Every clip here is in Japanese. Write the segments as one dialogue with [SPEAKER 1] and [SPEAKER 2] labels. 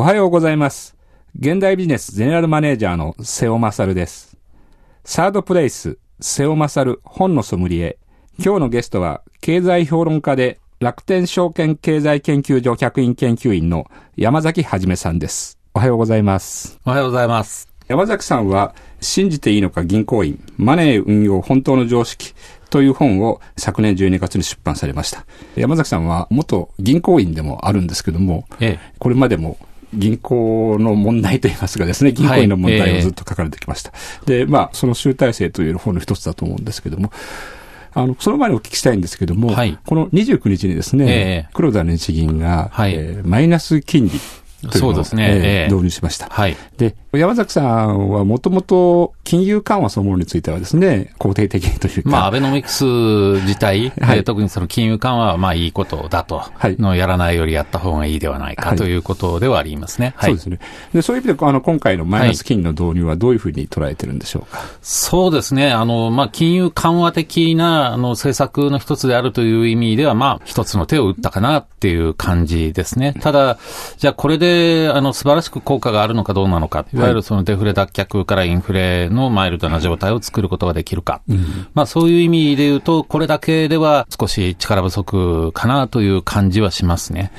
[SPEAKER 1] おはようございます。現代ビジネスゼネラルマネージャーの瀬尾勝です。サードプレイス、瀬尾勝本のソムリエ。今日のゲストは、経済評論家で楽天証券経済研究所客員研究員の山崎はじめさんです。おはようございます。
[SPEAKER 2] おはようございます。
[SPEAKER 1] 山崎さんは、信じていいのか銀行員、マネー運用本当の常識という本を昨年12月に出版されました。山崎さんは元銀行員でもあるんですけども、
[SPEAKER 2] ええ、
[SPEAKER 1] これまでも銀行の問題といいますかですね、銀行員の問題をずっと書かれてきました。はいえ、で、まあ、その集大成という本の一つだと思うんですけども、あの、その前にお聞きしたいんですけども、はい、この29日にですね、黒田日銀が、はい。えー、マイナス金利
[SPEAKER 2] そうですね、
[SPEAKER 1] えー、導入しました。はい。で、山崎さんはもともと金融緩和そのものについてはですね、肯定的というか。
[SPEAKER 2] まあ、アベノミクス自体、はい、特にその金融緩和はまあいいことだと、はい、のやらないよりやった方がいいではないかということではありますね。
[SPEAKER 1] はい、そうですね。で、そういう意味で、あの、今回のマイナス金利の導入はどういうふうに捉えてるんでしょうか？
[SPEAKER 2] そうですね。あの、まあ、金融緩和的な、あの、政策の一つであるという意味では、まあ、一つの手を打ったかなっていう感じですね。ただ、じゃあこれで、あの、素晴らしく効果があるのかどうなのか、いわゆるそのデフレ脱却からインフレのマイルドな状態を作ることができるか。うん、まあそういう意味で言うと、これだけでは少し力不足かなという感じはしますね。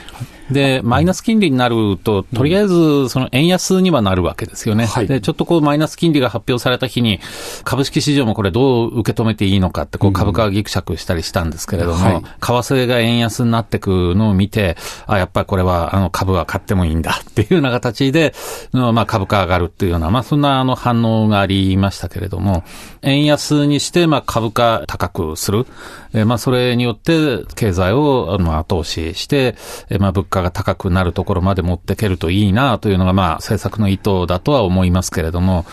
[SPEAKER 2] で、マイナス金利になると、とりあえず、その円安にはなるわけですよね。はい、で、ちょっとこう、マイナス金利が発表された日に、株式市場もこれどう受け止めていいのかって、こう、株価がぎくしゃくしたりしたんですけれども、はい、為替が円安になってくのを見て、あ、やっぱりこれは、あの、株は買ってもいいんだっていうような形で、まあ、株価上がるっていうような、まあ、そんなあの反応がありましたけれども、円安にして、まあ、株価高くする。えまあ、それによって、経済を、まあ、後押しして、えまあ、物価が高くなるところまで持っていけるといいなというのが、まあ、政策の意図だとは思いますけれども、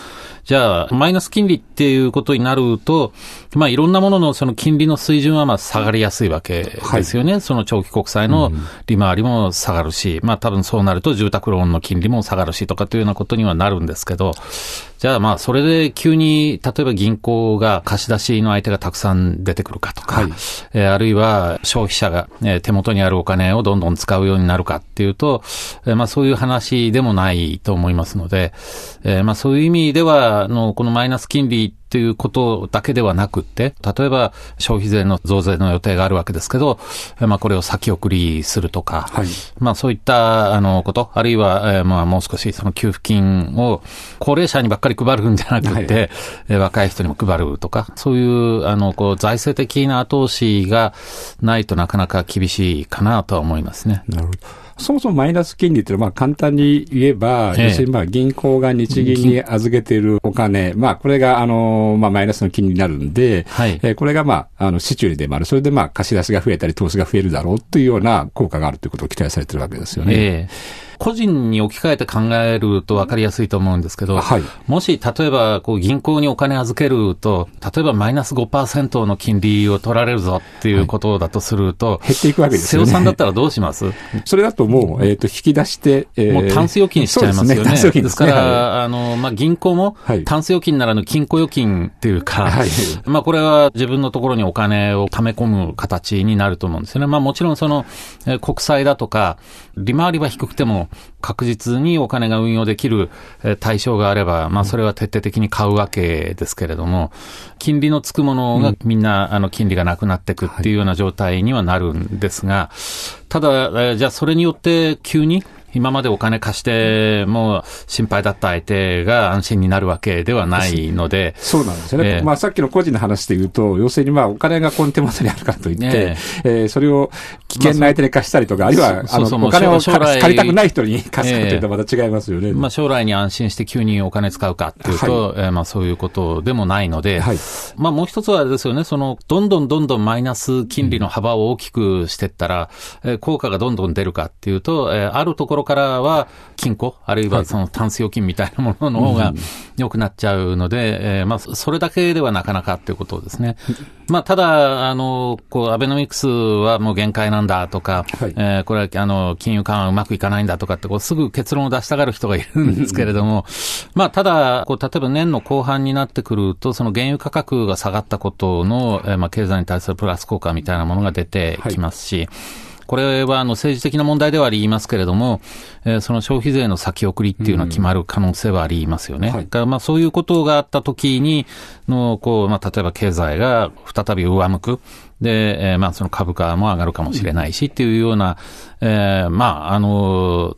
[SPEAKER 2] じゃあ、マイナス金利っていうことになると、まあ、いろんなもののその金利の水準はまあ下がりやすいわけですよね。はい、その長期国債の利回りも下がるし、うん、まあ、多分そうなると住宅ローンの金利も下がるしとかというようなことにはなるんですけど、じゃあまあ、それで急に、例えば銀行が貸し出しの相手がたくさん出てくるかとか、はい、えー、あるいは消費者が、えー、手元にあるお金をどんどん使うようになるかっていうと、えー、まあそういう話でもないと思いますので、えー、まあそういう意味では、の、このマイナス金利っていうことだけではなくって、例えば消費税の増税の予定があるわけですけど、まあこれを先送りするとか、はい、まあそういったあのこと、あるいは、えー、まあもう少しその給付金を高齢者にばっかり配るんじゃなくて、はい、若い人にも配るとか、そういうあのこう財政的な後押しがないとなかなか厳しいかなとは思いますね。
[SPEAKER 1] なるほど。そもそもマイナス金利っていうのは、まあ簡単に言えば、ええ、要するにまあ銀行が日銀に預けているお金、まあこれがあの、まあマイナスの金利になるんで、はい、えー、これがまあ、あの、市中にでもある。それでまあ貸し出しが増えたり投資が増えるだろうというような効果があるということを期待されてるわけですよね。
[SPEAKER 2] ええ個人に置き換えて考えると分かりやすいと思うんですけど、はい、もし例えばこう銀行にお金預けると、例えばマイナス5%の金利を取られるぞっていうことだとすると、
[SPEAKER 1] はい、減っていくわけですよ
[SPEAKER 2] ね。瀬尾さんだったらどうします？
[SPEAKER 1] それだともう、えっ、ー、と、引き出して、
[SPEAKER 2] えー、もうタンス預金しちゃいますよね。ですね。ですから、はい、あの、まあ、銀行も、タンス預金ならぬ金庫預金っていうか、はい、まあ、これは自分のところにお金を溜め込む形になると思うんですよね。まあ、もちろんその、えー、国債だとか、利回りは低くても確実にお金が運用できる対象があれば、まあそれは徹底的に買うわけですけれども、金利のつくものがみんな、あの、金利がなくなっていくっていうような状態にはなるんですが、ただ、じゃあそれによって急に今までお金貸しても心配だった相手が安心になるわけではないので。
[SPEAKER 1] そうなんですよね。えー、まあさっきの個人の話で言うと、要するにまあお金がこの手元にあるからといって、ね、えー、それを危険な相手に貸したりとか、あるいはあのお金を借りたくない人に貸すかというとまた違いますよね。
[SPEAKER 2] えー、まあ将来に安心して急にお金使うかっていうと、はい、えー、まあそういうことでもないので、はい、まあもう一つはですよね、そのどんどんどんどんマイナス金利の幅を大きくしていったら、えー、効果がどんどん出るかっていうと、えー、あるところからは金庫、あるいはそのタンス預金みたいなものの方が良くなっちゃうので、えー、まあ、それだけではなかなかっていうことですね。まあ、ただ、あの、こう、アベノミクスはもう限界なんだとか、はい、えー、これは、あの、金融緩和うまくいかないんだとかって、こう、すぐ結論を出したがる人がいるんですけれども、まあ、ただ、こう、例えば年の後半になってくると、その原油価格が下がったことの、えー、まあ、経済に対するプラス効果みたいなものが出てきますし、はいこれはあの政治的な問題ではありますけれども、えー、その消費税の先送りっていうのは決まる可能性はありますよね。はい、まあそういうことがあったときにの、こう、まあ例えば経済が再び上向く。で、えー、まあ、その株価も上がるかもしれないしっていうような、えー、まあ、あの、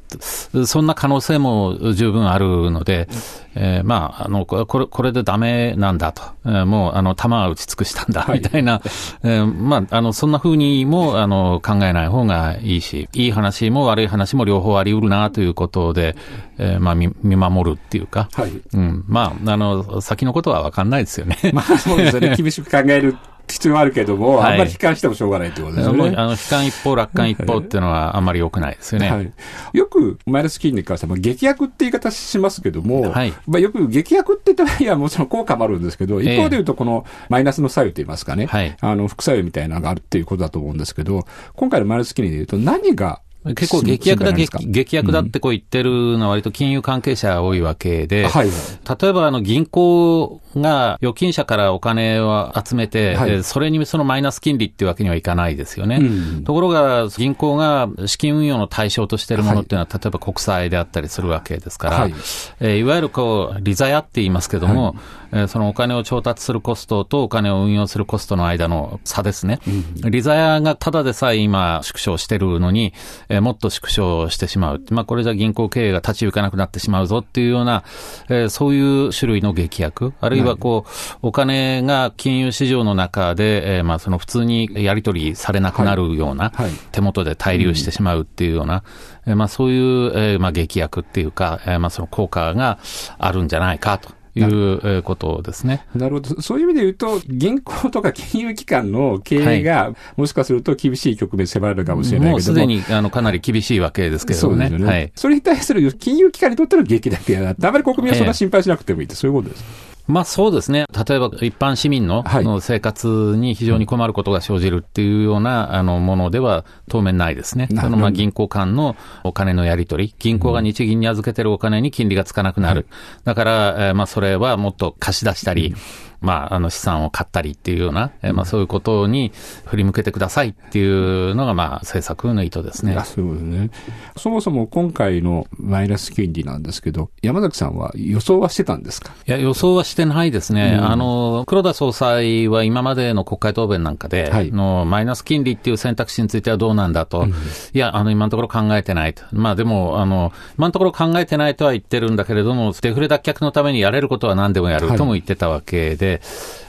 [SPEAKER 2] そんな可能性も十分あるので、えー、まあ、あの、これ、これでダメなんだと、えー、もう、あの、弾は打ち尽くしたんだ、みたいな、はい、えー、まあ、あの、そんな風にも、あの、考えない方がいいし、いい話も悪い話も両方あり得るなということで、えー、まあ、見、見守るっていうか、はい、うん、まあ、あの、先のことは分かんないですよね。
[SPEAKER 1] まあ、そうですよね。厳しく考える必要はあるけども、はい、あんまり悲観してもしょうがないってことですよね。
[SPEAKER 2] あの悲観一方、楽観一方っていうのはあんまり良くない。ですよね。はい、
[SPEAKER 1] よく、マイナス金利に関しては、劇薬って言い方しますけども、はい、まあ、よく劇薬って言ったら、いや、もちろん効果もあるんですけど、一方で言うと、このマイナスの作用と言いますかね、あの副作用みたいなのがあるっていうことだと思うんですけど、今回のマイナス金利で言うと、何が
[SPEAKER 2] 結構劇薬だ、劇薬だってこう言ってるのは割と金融関係者が多いわけで、はい、例えばあの銀行が預金者からお金を集めて、はい、それにそのマイナス金利っていうわけにはいかないですよね。うん、ところが銀行が資金運用の対象としているものっていうのは、はい、例えば国債であったりするわけですから、はい、えー、いわゆるこう、利ザヤって言いますけども、えー、そのお金を調達するコストとお金を運用するコストの間の差ですね。うん、利ザヤがただでさえ今縮小してるのに、えー、もっと縮小してしまう。まあ、これじゃ銀行経営が立ち行かなくなってしまうぞっていうような、えー、そういう種類の劇薬、あるいはこう、お金が金融市場の中で、えー、まあ、その普通にやり取りされなくなるような、はいはい、手元で滞留してしまうっていうような、えー、まあ、そういう、えー、まあ、劇薬っていうか、えー、まあ、その効果があるんじゃないかと。いうことですね。
[SPEAKER 1] なるほど。そういう意味で言うと、銀行とか金融機関の経営が、はい、もしかすると厳しい局面迫られるかもしれないけども。もう
[SPEAKER 2] すでにあのかなり厳しいわけですけどね。そうですよね。はい、
[SPEAKER 1] それに対する金融機関にとっての劇だけやあまり国民はそんな心配しなくてもいいって、そういうことです。
[SPEAKER 2] まあそうですね。例えば一般市民の,、の生活に非常に困ることが生じるっていうようなあのものでは当面ないですね。そのまあ銀行間のお金のやり取り、銀行が日銀に預けてるお金に金利がつかなくなる。だから、えー、まあそれはもっと貸し出したり、まあ、あの資産を買ったりっていうような、えまあそういうことに振り向けてくださいっていうのが、まあ政策の意図ですね。
[SPEAKER 1] そうですね。そもそも今回のマイナス金利なんですけど、山崎さんは予想はしてたんですか？
[SPEAKER 2] いや、予想はしてないですね。うん、あの、黒田総裁は今までの国会答弁なんかで、はい、のマイナス金利っていう選択肢についてはどうなんだと、うん、いや、あの、今のところ考えてないと。まあでも、あの、今のところ考えてないとは言ってるんだけれども、デフレ脱却のためにやれることは何でもやるとも言ってたわけで、eine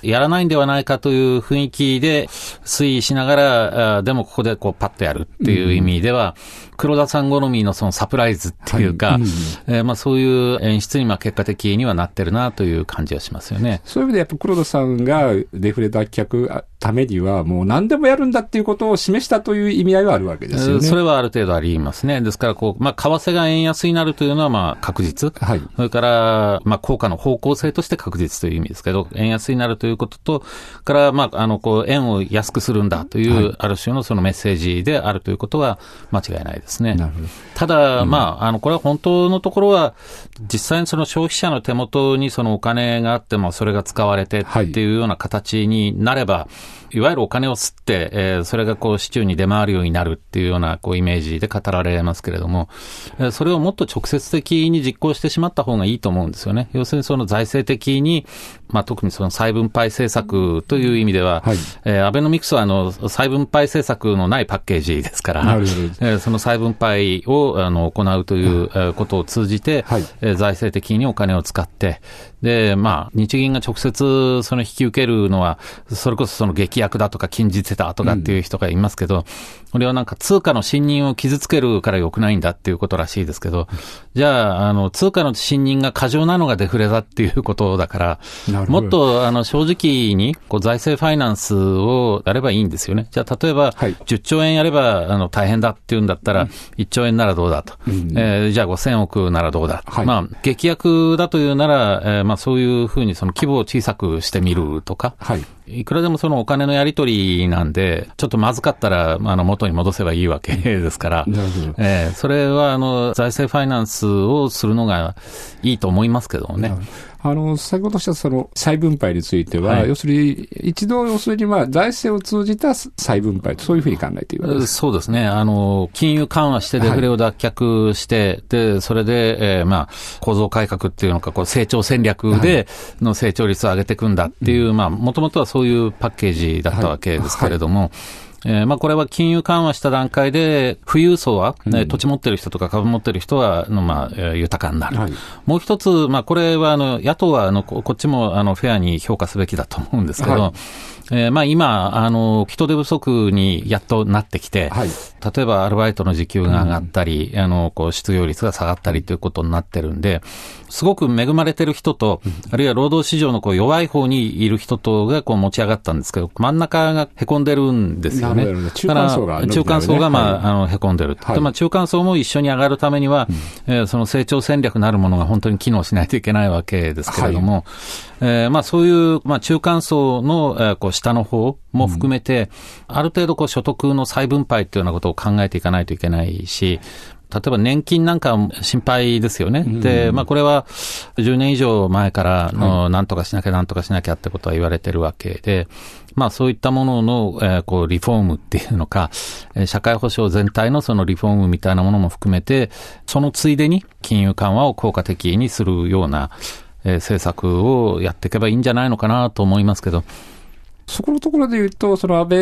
[SPEAKER 2] やらないんではないかという雰囲気で推移しながら、でもここでこうパッとやるっていう意味では、黒田さん好みのそのサプライズっていうか、はいうん、えー、まあそういう演出にまあ結果的にはなってるなという感じはしますよね。
[SPEAKER 1] そういう意味でやっぱ黒田さんがデフレ脱却ためにはもう何でもやるんだっていうことを示したという意味合いはあるわけですよね。
[SPEAKER 2] それはある程度ありますね。ですからこう、まあ為替が円安になるというのはまあ確実。はい。それから、まあ効果の方向性として確実という意味ですけど、円安になるということと、から、まあ、あの、こう、円を安くするんだという、ある種のそのメッセージであるということは間違いないですね。なるほど。ただ、まあ、あの、これは本当のところは、実際にその消費者の手元にそのお金があっても、それが使われてっていうような形になれば、はいいわゆるお金を吸って、えー、それがこう市中に出回るようになるっていうようなこうイメージで語られますけれども、えー、それをもっと直接的に実行してしまった方がいいと思うんですよね。要するにその財政的に、まあ、特にその再分配配政策という意味では、はい、えー、アベノミクスはあの再分配政策のないパッケージですから、えー、その再分配をあの行うということを通じて、はい、えー、財政的にお金を使って、で、まあ、日銀が直接その引き受けるのは、それこそその激薬だとか禁じてたとかっていう人がいますけど、うん、これはなんか通貨の信任を傷つけるから良くないんだっていうことらしいですけど、じゃあ、あの、通貨の信任が過剰なのがデフレだっていうことだから、もっと、あの、正直に、こう、財政ファイナンスをやればいいんですよね。じゃあ、例えば、はい、10兆円やれば、あの、大変だっていうんだったら、1兆円ならどうだと。うん、えー、じゃあ5000億ならどうだ。はい、まあ、劇薬だというなら、えー、まあ、そういうふうにその規模を小さくしてみるとか、はい、いくらでもそのお金金のやり取りなんで、ちょっとまずかったら、あの、元に戻せばいいわけですから、えーそれは、あの、財政ファイナンスをするのがいいと思いますけどもね。
[SPEAKER 1] あの、先ほどしたその再分配については、
[SPEAKER 2] はい
[SPEAKER 1] 要するに、一度、要するに、まあ、財政を通じた再分配と、そういうふうに考えているわけです。
[SPEAKER 2] そうですね。あの、金融緩和してデフレを脱却して、で、それで、えーまあ、構造改革っていうのか、こう、成長戦略での成長率を上げていくんだっていう、まあ、もともとはそういうパッケージだったわけですけれども、えーまあ、これは金融緩和した段階で、富裕層は、えー土地持ってる人とか株持ってる人は、のまあ、えー豊かになる。
[SPEAKER 1] はい。
[SPEAKER 2] もう一つ、まあ、これは、あの、野党は、あの、ここっちも、あの、フェアに評価すべきだと思うんですけど、
[SPEAKER 1] はい
[SPEAKER 2] えーまあ、今、あの、人手不足にやっとなってきて、
[SPEAKER 1] はい。
[SPEAKER 2] 例えばアルバイトの時給が上がったり、あの、こう、失業率が下がったりということになってるんで、すごく恵まれてる人と、あるいは労働市場のこう弱い方にいる人とがこう持ち上がったんですけど、真ん中が凹んでるんですよね。
[SPEAKER 1] 中間層が
[SPEAKER 2] だから中間層が、まあ、
[SPEAKER 1] はい。
[SPEAKER 2] あの、凹んでる。
[SPEAKER 1] はい。
[SPEAKER 2] でまあ、中間層も一緒に上がるためには、えーその成長戦略なるものが本当に機能しないといけないわけですけれども、えーまあ、そういう、まあ、中間層の、えーこう下の方も含めて、ある程度こう所得の再分配というようなことを考えていかないといけないし、例えば年金なんかも心配ですよね。で、まあこれは10年以上前からの、なんとかしなきゃなんとかしなきゃってことは言われてるわけで、まあそういったものの、えーこうリフォームっていうのか、えー社会保障全体のそのリフォームみたいなものも含めて、そのついでに金融緩和を効果的にするような、えー政策をやっていけばいいんじゃないのかなと思いますけど、
[SPEAKER 1] そこのところで言うと、その安倍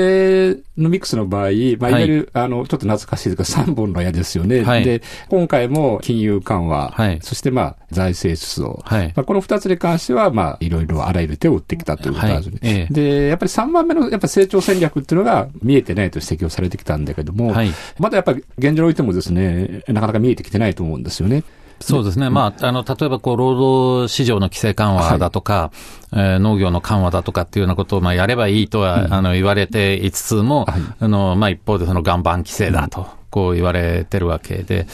[SPEAKER 1] のミックスの場合、まあ、いわゆる、あの、ちょっと懐かしいですけど、3本の矢ですよね。
[SPEAKER 2] はい
[SPEAKER 1] で、今回も金融緩和、
[SPEAKER 2] はい
[SPEAKER 1] そしてまあ、財政出動。
[SPEAKER 2] はい
[SPEAKER 1] まあ、この2つに関しては、まあ、いろいろあらゆる手を打ってきたということなんですね。で、やっぱり3番目のやっぱ成長戦略っていうのが見えてないと指摘をされてきたんだけども、
[SPEAKER 2] はい
[SPEAKER 1] まだやっぱり現状においてもですね、なかなか見えてきてないと思うんですよね。
[SPEAKER 2] そうですね。まあ、あの、例えば、こう、労働市場の規制緩和だとか、えー農業の緩和だとかっていうようなことを、まあ、やればいいとは、あの、言われていつつも、
[SPEAKER 1] はい。
[SPEAKER 2] あの、まあ、一方でその岩盤規制だと、こう言われてるわけで、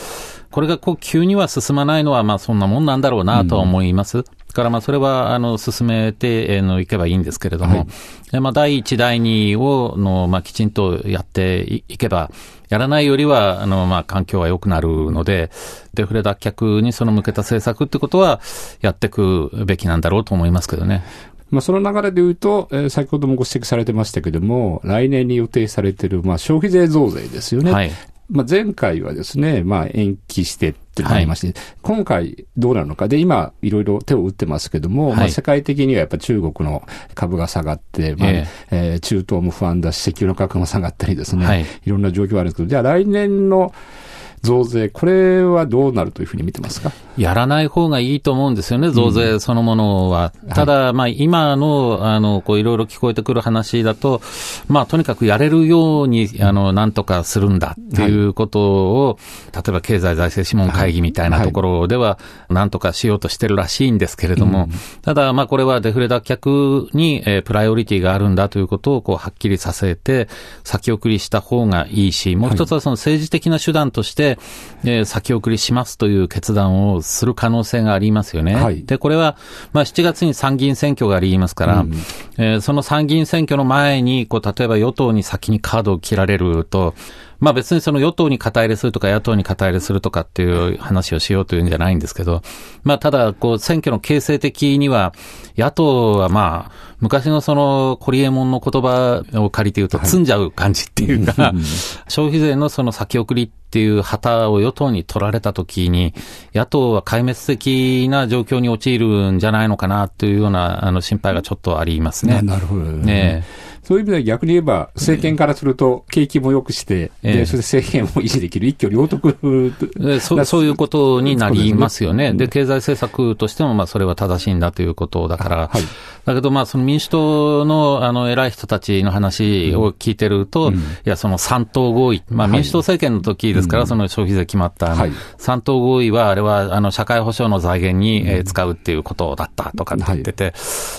[SPEAKER 2] これがこう、急には進まないのは、まあ、そんなもんなんだろうなとは思います。だからまあそれはあの進めてえーのいけばいいんですけれども、
[SPEAKER 1] はい
[SPEAKER 2] えまあ第一、第二をのまあきちんとやっていいけば、やらないよりはあのまあ環境は良くなるので、デフレ脱却にその向けた政策ってことはやっていくべきなんだろうと思いますけどね。
[SPEAKER 1] まあ、その流れで言うと、えー先ほどもご指摘されてましたけども、来年に予定されている、まあ、消費税増税ですよね。
[SPEAKER 2] はい。
[SPEAKER 1] まあ、前回はですね、まあ、延期してってなりまして、今回どうなるのか。で、今、いろいろ手を打ってますけども、
[SPEAKER 2] はい。
[SPEAKER 1] まあ、世界的にはやっぱ中国の株が下がって、まあ、
[SPEAKER 2] え。
[SPEAKER 1] えー中東も不安だし、石油の価格も下がったりですね、
[SPEAKER 2] はい。
[SPEAKER 1] いろんな状況があるんですけど、じゃあ来年の増税、これはどうなるというふうに見てますか？
[SPEAKER 2] やらない方がいいと思うんですよね、増税そのものは。ただ、まあ、今の、あの、こう、いろいろ聞こえてくる話だと、まあ、とにかくやれるように、あの、なんとかするんだっていうことを、例えば経済財政諮問会議みたいなところでは、なんとかしようとしてるらしいんですけれども、ただ、まあ、これはデフレ脱却に、えープライオリティがあるんだということを、こう、はっきりさせて、先送りした方がいいし、もう一つはその政治的な手段として、えー先送りしますという決断をする可能性がありますよね。
[SPEAKER 1] はい
[SPEAKER 2] で、これは、まあ、7月に参議院選挙がありますから、えーその参議院選挙の前に、こう、例えば与党に先にカードを切られると、まあ別にその与党に肩入れするとか野党に肩入れするとかっていう話をしようというんじゃないんですけど、まあただ、こう選挙の形成的には、野党はまあ、昔のその、コリエモンの言葉を借りて言うと、積んじゃう感じっていうか、消費税のその先送りっていう旗を与党に取られたときに、野党は壊滅的な状況に陥るんじゃないのかなというような、あの、心配がちょっとありますね。
[SPEAKER 1] なるほど
[SPEAKER 2] ね
[SPEAKER 1] そういう意味では逆に言えば、政権からすると景気も良くして、
[SPEAKER 2] ええ。
[SPEAKER 1] で、そして政権を維持できる。一挙両得。
[SPEAKER 2] でそそういうことになりますよね。で、経済政策としても、まあ、それは正しいんだということだから、
[SPEAKER 1] はい。
[SPEAKER 2] だけど、まあ、その民主党の、あの、偉い人たちの話を聞いてると、いや、その三党合意、まあ、民主党政権の時ですから、その消費税決まった、
[SPEAKER 1] はい。
[SPEAKER 2] 三党合意は、あれは、あの、社会保障の財源に、えー使うっていうことだったとかって言ってて、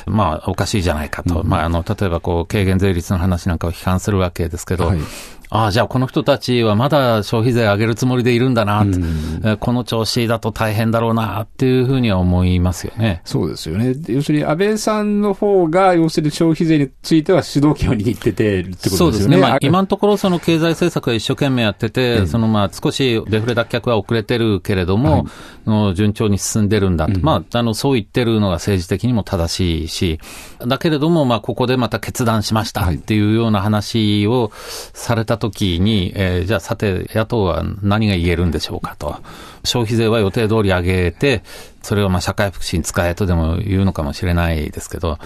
[SPEAKER 2] まあ、おかしいじゃないかと。まあ、あの、例えば、こう、軽減税率の話なんかを批判するわけですけど、
[SPEAKER 1] はい。
[SPEAKER 2] ああ、じゃあこの人たちはまだ消費税上げるつもりでいるんだな、うん、この調子だと大変だろうなっていうふうには思いますよね。
[SPEAKER 1] そうですよね。要するに安倍さんの方が、要するに消費税については主導権を握っててってことですよね。そうですね。まあ、
[SPEAKER 2] 今のところその経済政策は一生懸命やってて、うん、そのまあ少しデフレ脱却は遅れてるけれども、はい、順調に進んでるんだと。うん、まあ、あの、そう言ってるのが政治的にも正しいし、だけれども、まあ、ここでまた決断しましたっていうような話をされたときに、えー、じゃあさて、野党は何が言えるんでしょうかと。消費税は予定通り上げて、それをまあ社会福祉に使えとでも言うのかもしれないですけど、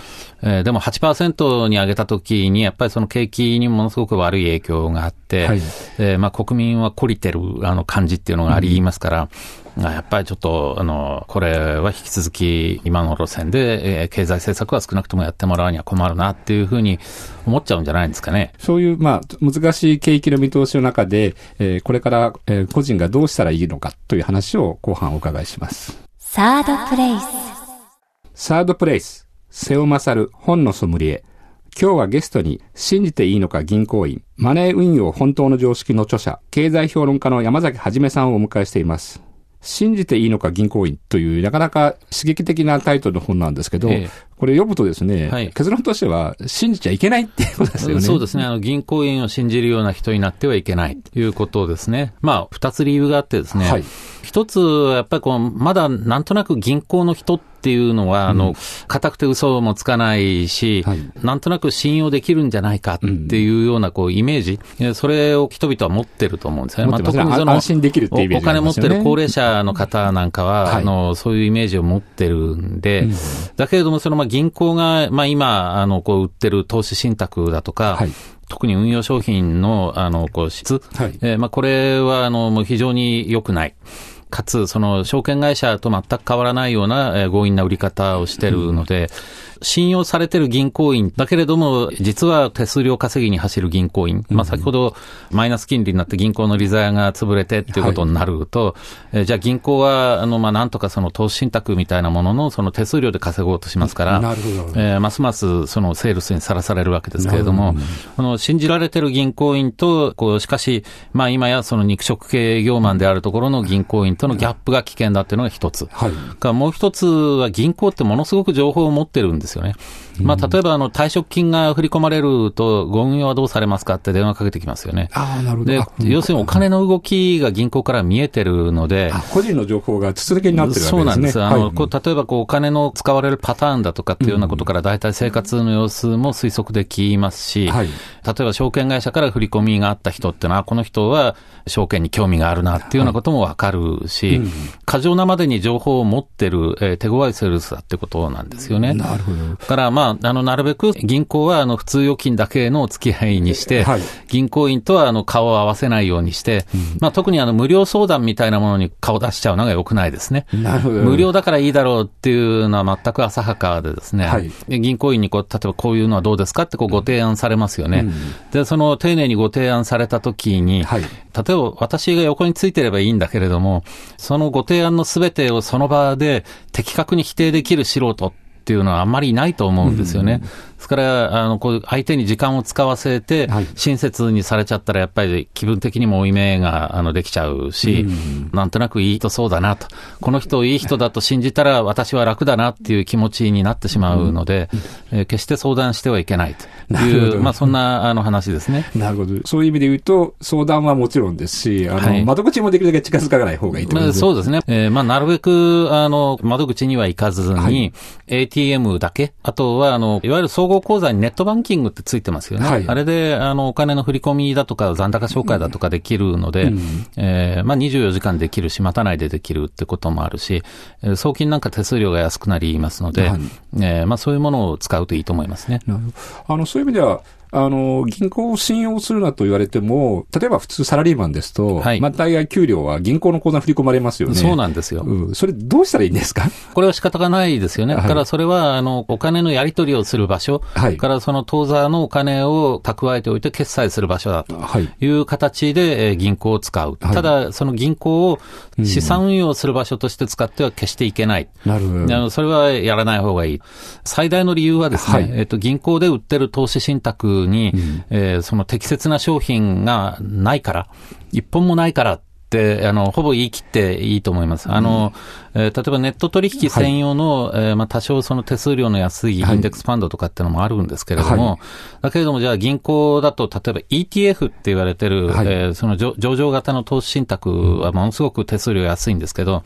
[SPEAKER 2] えー、でも8%に上げたときに、やっぱりその景気にものすごく悪い影響があって、はい、えー、まあ国民は懲りてるあの感じっていうのがありますから、うん、やっぱりちょっと、あの、これは引き続き今の路線で、えー、経済政策は少なくともやってもらうには困るなっていうふうに思っちゃうんじゃないですかね。
[SPEAKER 1] そういう、まあ、難しい景気の見通しの中で、えー、これから、えー、個人がどうしたらいいのかという話を後半お伺いします。サードプレイス。サードプレイス。瀬尾勝本のソムリエ。今日はゲストに、信じていいのか銀行員、マネー運用本当の常識の著者、経済評論家の山崎はじめさんをお迎えしています。信じていいのか銀行員という、なかなか刺激的なタイトルの本なんですけど、ええ、これ読むとですね、はい、結論としては、信じちゃいけないっていうことですよね。
[SPEAKER 2] そうですね。あの、銀行員を信じるような人になってはいけないということですね。まあ、二つ理由があってですね。はい、一つ、やっぱりこう、まだなんとなく銀行の人っていうのは、あの、硬くて嘘もつかないし、はい、なんとなく信用できるんじゃないかっていうような、こう、イメージ、それを人々は持ってると思うんですよね。まあ、特にその、安心できるっていうお金持ってる高齢者の方なんかは、あの、そういうイメージを持ってるんで、だけれども、その、まあ、銀行が、まあ今、あの、こう売ってる投資信託だとか、はい。特に運用商品の、あの、こう、質。はい、えー、まあ、これは、あの、もう非常に良くない。かつ、その、証券会社と全く変わらないような、えー、強引な売り方をしてるので、うん信用されてる銀行員だけれども、実は手数料稼ぎに走る銀行員、まあ、先ほどマイナス金利になって銀行の利ザヤが潰れてっていうことになると、はい、えじゃあ銀行は、あの、まあ、なんとかその投資信託みたいなもののその手数料で稼ごうとしますから、えー、ますますそのセールスにさらされるわけですけれども、この信じられてる銀行員と、こう、しかし、まあ、今やその肉食系営業マンであるところの銀行員とのギャップが危険だっていうのが一つ。はい、もう一つは銀行ってものすごく情報を持ってるんですよね。まあ、例えば、あの、退職金が振り込まれると、ご運用はどうされますかって電話かけてきますよね。
[SPEAKER 1] ああ、なるほど。
[SPEAKER 2] で、要するにお金の動きが銀行から見えてるので。
[SPEAKER 1] 個人の情報が筒抜けになってるわけですね。そうなんです。
[SPEAKER 2] あの、はい、こう例えば、こう、お金の使われるパターンだとかってい。うようなことから、大体生活の様子も推測できますし、はい、例えば、証券会社から振り込みがあった人っていうのは、この人は証券に興味があるなっていうようなこともわかるし、はいうん、過剰なまでに情報を持ってる、えー、手強いセールスだってことなんですよね。なるほど。だから、まあ、あの、なるべく銀行はあの普通預金だけのお付き合いにして、はい、銀行員とはあの顔を合わせないようにして、うん、まあ、特にあの無料相談みたいなものに顔出しちゃうのが良くないですね。なるほど。無料だからいいだろうっていうのは全く浅はかでですね、はい、銀行員にこう、例えばこういうのはどうですかってこうご提案されますよね。うん、で、その丁寧にご提案されたときに、はい、例えば私が横についてればいいんだけれども、そのご提案のすべてをその場で的確に否定できる素人っていうのはあんまりいないと思うんですよね。うんですから、あの、こう、相手に時間を使わせて、親切にされちゃったら、やっぱり気分的にも負い目が、あの、できちゃうし、なんとなくいい人そうだなと。この人いい人だと信じたら、私は楽だなっていう気持ちになってしまうので、えー、決して相談してはいけないという、まあ、そんな、あの、話ですね。
[SPEAKER 1] なるほど。そういう意味で言うと、相談はもちろんですし、あの、はい、窓口もできるだけ近づかない方がいいと
[SPEAKER 2] まあ、そうですね。えー、まあ、なるべく、あの、窓口には行かずに、はい、ATM だけ、あとは、あの、いわゆる総合口座にネットバンキングってついてますよね。はい、あれで、あの、お金の振り込みだとか、残高紹介だとかできるので、うん、えー、まあ、24時間できるし、待たないでできるってこともあるし、送金なんか手数料が安くなりますので、はい、えー、まあ、そういうものを使うといいと思いますね。
[SPEAKER 1] あの、そういう意味では、あの、銀行を信用するなと言われても、例えば普通サラリーマンですと、はい、まあ大概給料は銀行の口座振り込まれますよね。
[SPEAKER 2] そうなんですよ。
[SPEAKER 1] うん。それどうしたらいいんですか？
[SPEAKER 2] これは仕方がないですよね。だからそれは、あの、お金のやり取りをする場所、はい、からその当座のお金を蓄えておいて決済する場所だという形で銀行を使う。はい、ただ、その銀行を資産運用する場所として使っては決していけない。なるほど。それはやらない方がいい。最大の理由はですね、はい、えっと、銀行で売ってる投資信託に、えーその適切な商品がないから、一本もないからって、あの、ほぼ言い切っていいと思います。あの、えー例えばネット取引専用の、えーまあ、多少その手数料の安いインデックスファンドとかっていうのもあるんですけれども、
[SPEAKER 1] は
[SPEAKER 2] だけれども、じゃあ銀行だと、例えば ETF って言われてる、
[SPEAKER 1] はい。
[SPEAKER 2] えーその上上場型の投資信託はものすごく手数料安いんですけど、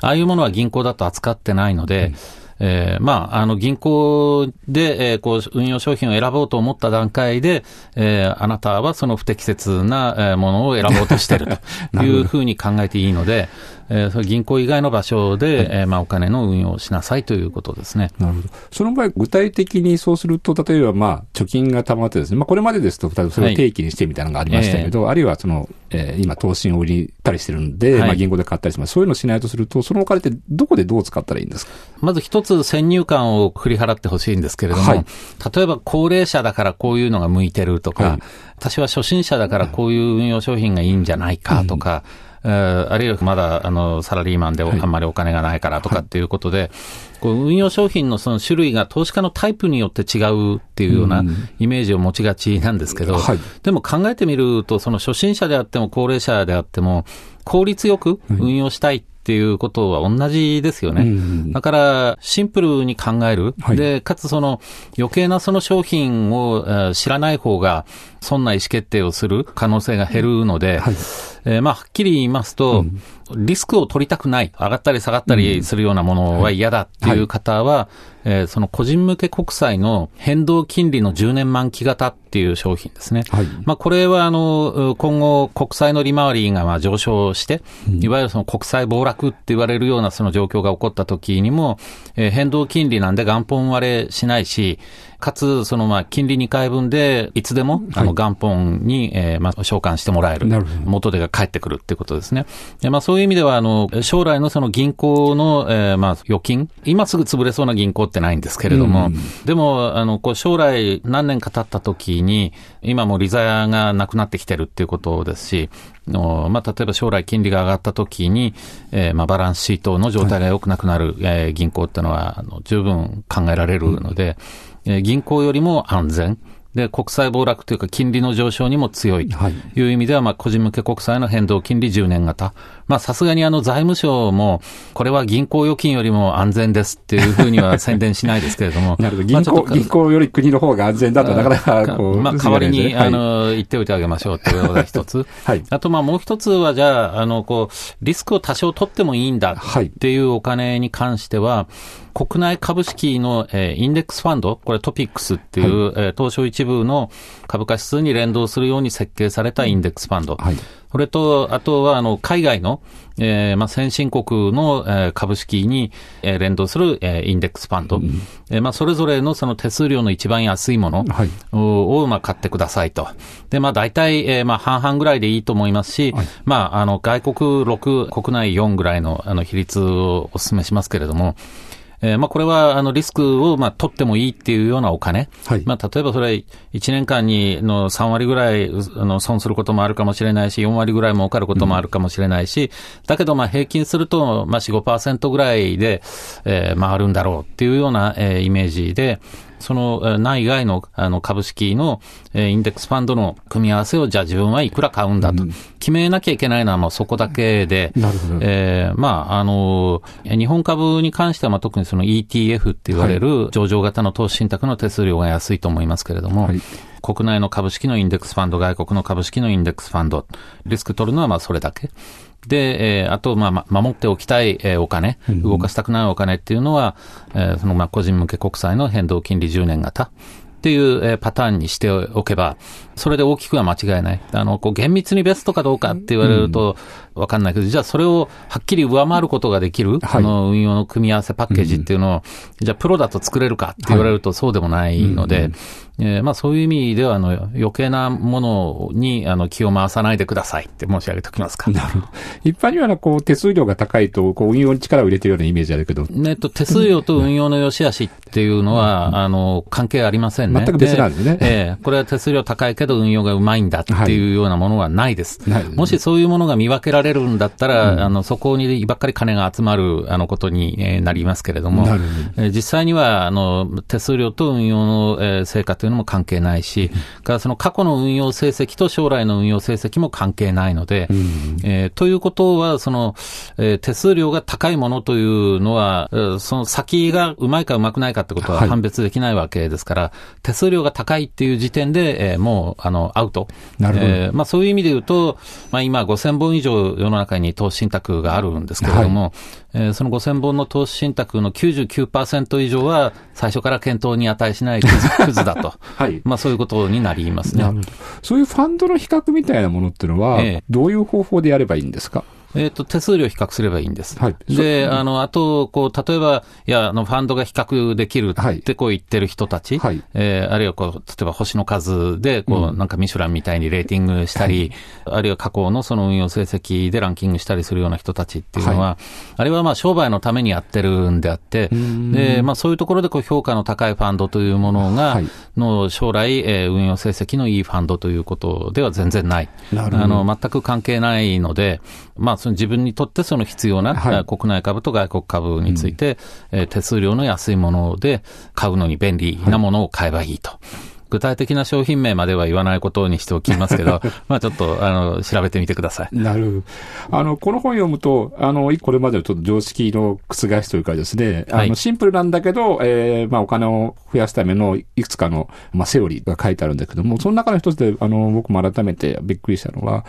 [SPEAKER 2] ああいうものは銀行だと扱ってないので、えーまあ、あの、銀行で、えーこう、運用商品を選ぼうと思った段階で、えーあなたはその不適切な、えーものを選ぼうとしていると いうふうに考えていいので、えーそれ銀行以外の場所で、えーまあ、お金の運用をしなさいということですね。
[SPEAKER 1] なるほど。その場合、具体的にそうすると、例えば、まあ、貯金が溜まってですね、まあ、これまでですと、例えばそれを定期にしてみたいなのがありましたけど、あるいは、その、えー今、投資を売りたりしてるんで、
[SPEAKER 2] はい。
[SPEAKER 1] まあ、銀行で買ったりします。そういうのをしないとすると、そのお金ってどこでどう使ったらいいんですか？
[SPEAKER 2] まず一つ先入観を振り払ってほしいんですけれども、
[SPEAKER 1] はい。
[SPEAKER 2] 例えば高齢者だからこういうのが向いてるとか、
[SPEAKER 1] はい。
[SPEAKER 2] 私は初心者だからこういう運用商品がいいんじゃないかとか、えーあるいはまだあのサラリーマンであんまりお金がないからとかっていうことで、こう運用商品のその種類が投資家のタイプによって違うっていうようなイメージを持ちがちなんですけど、
[SPEAKER 1] はい。
[SPEAKER 2] でも考えてみると、その初心者であっても高齢者であっても、効率よく運用したいっていうことは同じですよね。
[SPEAKER 1] うん。
[SPEAKER 2] だから、シンプルに考える。
[SPEAKER 1] はい。
[SPEAKER 2] で、かつその余計なその商品をえー知らない方が、そんな意思決定をする可能性が減るので、
[SPEAKER 1] はい
[SPEAKER 2] えーまあ、はっきり言いますと、リスクを取りたくない、上がったり下がったりするようなものは嫌だっていう方は、えーその個人向け国債の変動金利の10年満期型っていう商品ですね。
[SPEAKER 1] はい
[SPEAKER 2] まあ、これは、あの、今後、国債の利回りがまあ上昇して、いわゆるその国債暴落って言われるようなその状況が起こった時にも、えー変動金利なんで元本割れしないし、かつ、そのまあ、金利2回分で、いつでも、あの、元本に、えーまあ、償還してもらえる。元手が返ってくるっていうことですね。でまあ、そういう意味では、あの、将来のその銀行の、えーまあ、預金、今すぐ潰れそうな銀行ってないんですけれども、でも、あの、こう、将来何年か経った時に、今も利ザヤがなくなってきてるっていうことですし、のまあ、例えば将来金利が上がった時に、えーまあ、バランスシートの状態が良くなくなる、えー銀行っていうのは、あの十分考えられるので、えー銀行よりも安全。で、国債暴落というか金利の上昇にも強い
[SPEAKER 1] はい
[SPEAKER 2] という意味では、まあ、個人向け国債の変動金利10年型。まあ、さすがにあの財務省も、これは銀行預金よりも安全ですっていうふうには宣伝しないですけれども。
[SPEAKER 1] なるほど。
[SPEAKER 2] まあ
[SPEAKER 1] 銀行、
[SPEAKER 2] ちょっと
[SPEAKER 1] 銀行より国の方が安全だと、なかなか、こう、
[SPEAKER 2] まあ、代わりに、
[SPEAKER 1] はい
[SPEAKER 2] あの、言っておいてあげましょうっていうのが一つ。
[SPEAKER 1] はい
[SPEAKER 2] あと、まあ、もう一つは、じゃあ、あの、こう、リスクを多少取ってもいいんだ
[SPEAKER 1] はい
[SPEAKER 2] っていうお金に関しては、国内株式の、えーインデックスファンド、これトピックスっていう、えー東証一部の株価指数に連動するように設計されたインデックスファンド。
[SPEAKER 1] はい
[SPEAKER 2] これと、あとは、あの、海外の、えーまあ、先進国の、えー株式に、えー連動する、えーインデックスファンド。えーまあ、それぞれのその手数料の一番安いもの
[SPEAKER 1] はい
[SPEAKER 2] を、をまあ、買ってくださいと。で、まあ、大体、えーまあ、半々ぐらいでいいと思いますし、
[SPEAKER 1] はい
[SPEAKER 2] まあ、あの、外国6、国内4ぐらいの、あの、比率をお勧めしますけれども、えーまあ、これは、あの、リスクを、まあ、取ってもいいっていうようなお金。
[SPEAKER 1] はい
[SPEAKER 2] まあ、例えばそれ、1年間にの3割ぐらい、うあの、損することもあるかもしれないし、4割ぐらい儲かることもあるかもしれないし、だけど、まあ、平均すると、まあ、4、5%ぐらいで、えー回るんだろうっていうような、えーイメージで、そのえー内外のあの株式のえーインデックスファンドの組み合わせをじゃあ自分はいくら買うんだと。決めなきゃいけないのはもうそこだけで、
[SPEAKER 1] なるほど。
[SPEAKER 2] えーまあ、あの、え日本株に関してはまあ特にその ETF って言われる上場型の投資信託の手数料が安いと思いますけれども、
[SPEAKER 1] はい。
[SPEAKER 2] 国内の株式のインデックスファンド、外国の株式のインデックスファンド、リスク取るのはまあそれだけ。で、えーあと、まあまあ、守っておきたい、えーお金、動かしたくないお金っていうのは、えーそのまあ個人向け国債の変動金利10年型。っていうえーパターンにしておけば、それで大きくは間違いない。あの、こう厳密にベストかどうかって言われるとわかんないけど、じゃあそれをはっきり上回ることができる、
[SPEAKER 1] はい
[SPEAKER 2] あの運用の組み合わせパッケージっていうのを、じゃあプロだと作れるかって言われるとそうでもないので、えーまあそういう意味では、あの、余計なものに、あの、気を回さないでくださいって申し上げておきますか。
[SPEAKER 1] なるほど。一般には、こう、手数料が高いと、こう、運用に力を入れてるようなイメージあるけど、
[SPEAKER 2] えっと、手数料と運用の良し悪しっていうのは、あの、関係ありませんね。
[SPEAKER 1] 全く別なんですね
[SPEAKER 2] ええこれは手数料高いけど運用がうまいんだっていうようなものはないです。
[SPEAKER 1] ない
[SPEAKER 2] もしそういうものが見分けられれるんだったら、あの、そこにばっかり金が集まる、あの、ことにえーなりますけれども、
[SPEAKER 1] なるほ
[SPEAKER 2] えー実際には、あの、手数料と運用の、えー成果というのも関係ないし、からその過去の運用成績と将来の運用成績も関係ないので、えーということは、その、えー手数料が高いものというのは、えーその先がうまいかうまくないかってことは
[SPEAKER 1] はい。
[SPEAKER 2] 判別できないわけですから、手数料が高いっていう時点で、えーもう、あの、アウト。
[SPEAKER 1] なるほど
[SPEAKER 2] えーまあそういう意味で言うと、まあ今5000本以上世の中に投資信託があるんですけれども、えーその5000本の投資信託の99%以上は最初から検討に値しないクズ クズだと。
[SPEAKER 1] はい
[SPEAKER 2] まあそういうことになりますね。
[SPEAKER 1] そういうファンドの比較みたいなものっていうのは、
[SPEAKER 2] ええ
[SPEAKER 1] どういう方法でやればいいんですか？
[SPEAKER 2] えっ、と、手数料比較すればいいんです。
[SPEAKER 1] はい。
[SPEAKER 2] で、あの、あと、こう、例えば、いや、あの、ファンドが比較できる
[SPEAKER 1] はい。
[SPEAKER 2] ってこう言ってる人たち、
[SPEAKER 1] はい。
[SPEAKER 2] えーあるいはこう、例えば星の数で、こう、なんかミシュランみたいにレーティングしたり、あるいは過去のその運用成績でランキングしたりするような人たちっていうのは、あれはまあ商売のためにやってるんであって、で、まあそういうところでこう評価の高いファンドというものが、
[SPEAKER 1] はい。
[SPEAKER 2] の将来、えー運用成績のいいファンドということでは全然ない。
[SPEAKER 1] なるほど。
[SPEAKER 2] あの、全く関係ないので、まあ、その自分にとってその必要な、
[SPEAKER 1] はい
[SPEAKER 2] えー国内株と外国株について、えー手数料の安いもので買うのに便利なものを買えばいいと。具体的な商品名までは言わないことにしておきますけど、まあちょっと、あの、調べてみてください。
[SPEAKER 1] なるあの、この本読むと、あの、これまでのちょっと常識の覆しというかですね、あの、
[SPEAKER 2] はい
[SPEAKER 1] シンプルなんだけど、えー、まあ、お金を増やすためのいくつかの、まあ、セオリーが書いてあるんだけども、その中の一つで、あの、僕も改めてびっくりしたのは、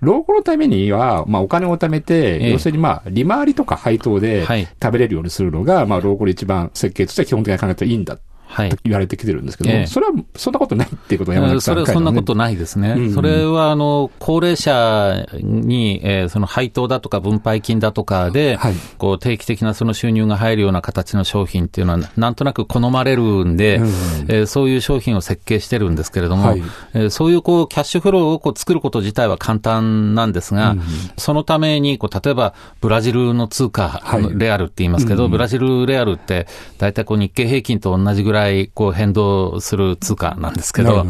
[SPEAKER 1] 老後のためには、まあ、お金を貯めて、
[SPEAKER 2] ええ
[SPEAKER 1] 要するに、まあ、利回りとか配当で
[SPEAKER 2] はい
[SPEAKER 1] 食べれるようにするのが、まあ、老後で一番設計としては基本的に考えていいんだ。
[SPEAKER 2] はい。
[SPEAKER 1] と。言われてきてるんですけども、
[SPEAKER 2] ええ。
[SPEAKER 1] それは、そんなことないっていうことを山
[SPEAKER 2] えー
[SPEAKER 1] 崎さん
[SPEAKER 2] それはそんなことないですね。
[SPEAKER 1] うんうん
[SPEAKER 2] それは、あの、高齢者に、えーその配当だとか分配金だとかで、
[SPEAKER 1] はい。
[SPEAKER 2] こう、定期的なその収入が入るような形の商品っていうのは、なんとなく好まれるんで、
[SPEAKER 1] うんうん。
[SPEAKER 2] えーそういう商品を設計してるんですけれども、
[SPEAKER 1] はい。
[SPEAKER 2] えーそういうこう、キャッシュフローをこう作ること自体は簡単なんですが、
[SPEAKER 1] うんうん。
[SPEAKER 2] そのために、こう、例えば、ブラジルの通貨、
[SPEAKER 1] はい。
[SPEAKER 2] レアルって言いますけど、
[SPEAKER 1] うんうん。
[SPEAKER 2] ブラジルレアルって、大体こう、日経平均と同じぐらい、こう、変動する通貨なんですけど
[SPEAKER 1] ど、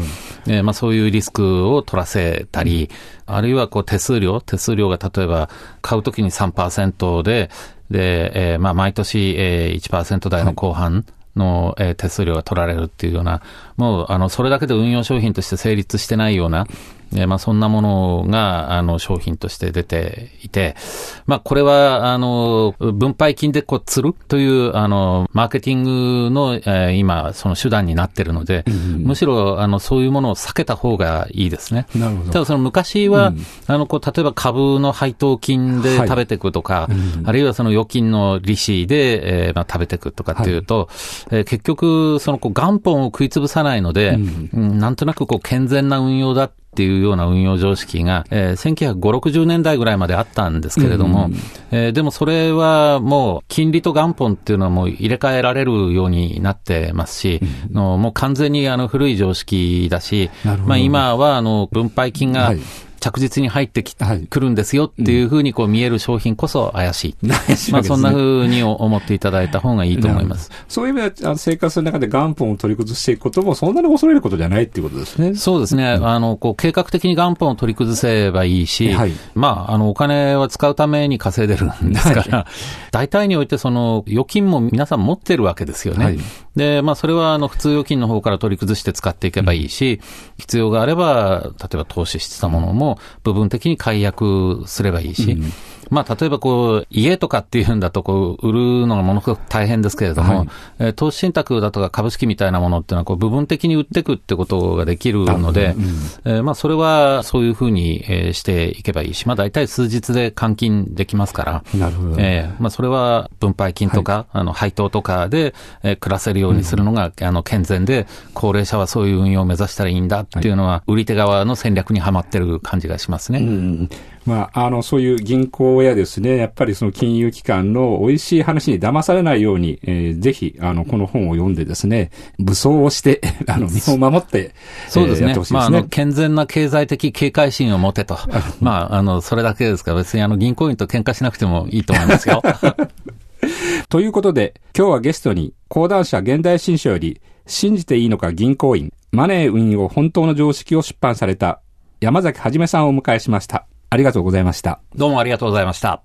[SPEAKER 2] えーまあそういうリスクを取らせたり、あるいはこう手数料、手数料が例えば買うときに3%で、で、えーまあ毎年、えー、1%台の後半、の、えー手数料が取られるっていうような、もう、あの、それだけで運用商品として成立してないような、えーまあ、そんなものが、あの、商品として出ていて、まあ、これは、あの、分配金でこう、釣るという、あの、マーケティングの、えー今、その手段になってるので、むしろ、あの、そういうものを避けた方がいいですね。
[SPEAKER 1] なるほど。
[SPEAKER 2] ただ、その昔は、
[SPEAKER 1] うん。
[SPEAKER 2] あの、こう、例えば株の配当金で
[SPEAKER 1] はい。
[SPEAKER 2] 食べていくとか、
[SPEAKER 1] うん
[SPEAKER 2] あるいはその預金の利子で、えーまあ、食べていくとかっていうと、えー結局、そのこう元本を食いつぶさないので、
[SPEAKER 1] うん
[SPEAKER 2] うん。なんとなくこう健全な運用だっていうような運用常識が、えー、1950、60年代ぐらいまであったんですけれども、
[SPEAKER 1] うん。
[SPEAKER 2] えーでもそれはもう金利と元本っていうのはもう入れ替えられるようになってますし、のもう完全にあの古い常識だしまあ今はあの分配金が
[SPEAKER 1] はい
[SPEAKER 2] 着実に入ってき、
[SPEAKER 1] はい
[SPEAKER 2] くるんですよっていうふうにこう見える商品こそ怪しい。
[SPEAKER 1] 怪しい
[SPEAKER 2] まあそんなふうに思っていただいた方がいいと思います。
[SPEAKER 1] そういう意味では、生活の中で元本を取り崩していくことも、そんなに恐れることじゃないっていうことですね。
[SPEAKER 2] そうですね。あの、こう、計画的に元本を取り崩せばいいし、
[SPEAKER 1] はい
[SPEAKER 2] まあ、あの、お金は使うために稼いでるんですから、大体においてその、預金も皆さん持ってるわけですよね。
[SPEAKER 1] はい
[SPEAKER 2] で、まあ、それは、あの、普通預金の方から取り崩して使っていけばいいし、必要があれば、例えば投資してたものも、部分的に解約すればいいし、まあ、例えばこう、家とかっていうんだと、こう、売るのがものすごく大変ですけれども、
[SPEAKER 1] はい。
[SPEAKER 2] えー投資信託だとか株式みたいなものっていうのは、こう、部分的に売っていくってことができるので、えーまあ、それはそういうふうに、えーしていけばいいし、まあ、大体数日で換金できますから、
[SPEAKER 1] なるほど。
[SPEAKER 2] えーまあ、それは分配金とか、あの、配当とかで、えー暮らせるようにするのが、あの、健全で、高齢者はそういう運用を目指したらいいんだっていうのは、売り手側の戦略にはまってる感じがしますね。
[SPEAKER 1] うんまあ、あの、そういう銀行やですね、やっぱりその金融機関の美味しい話に騙されないように、えーぜひ、あの、この本を読んでですね、武装をして、あの、身を守って、
[SPEAKER 2] そうですね。
[SPEAKER 1] えーやってほしい
[SPEAKER 2] まあ、あの。健全な経済的警戒心を持てと。まあ、あの、それだけですから、別にあの、銀行員と喧嘩しなくてもいいと思いますよ。
[SPEAKER 1] ということで、今日はゲストに、講談社現代新書より、信じていいのか銀行員、マネー運用本当の常識を出版された、山崎はじめさんをお迎えしました。ありがとうございました。
[SPEAKER 2] どうもありがとうございました。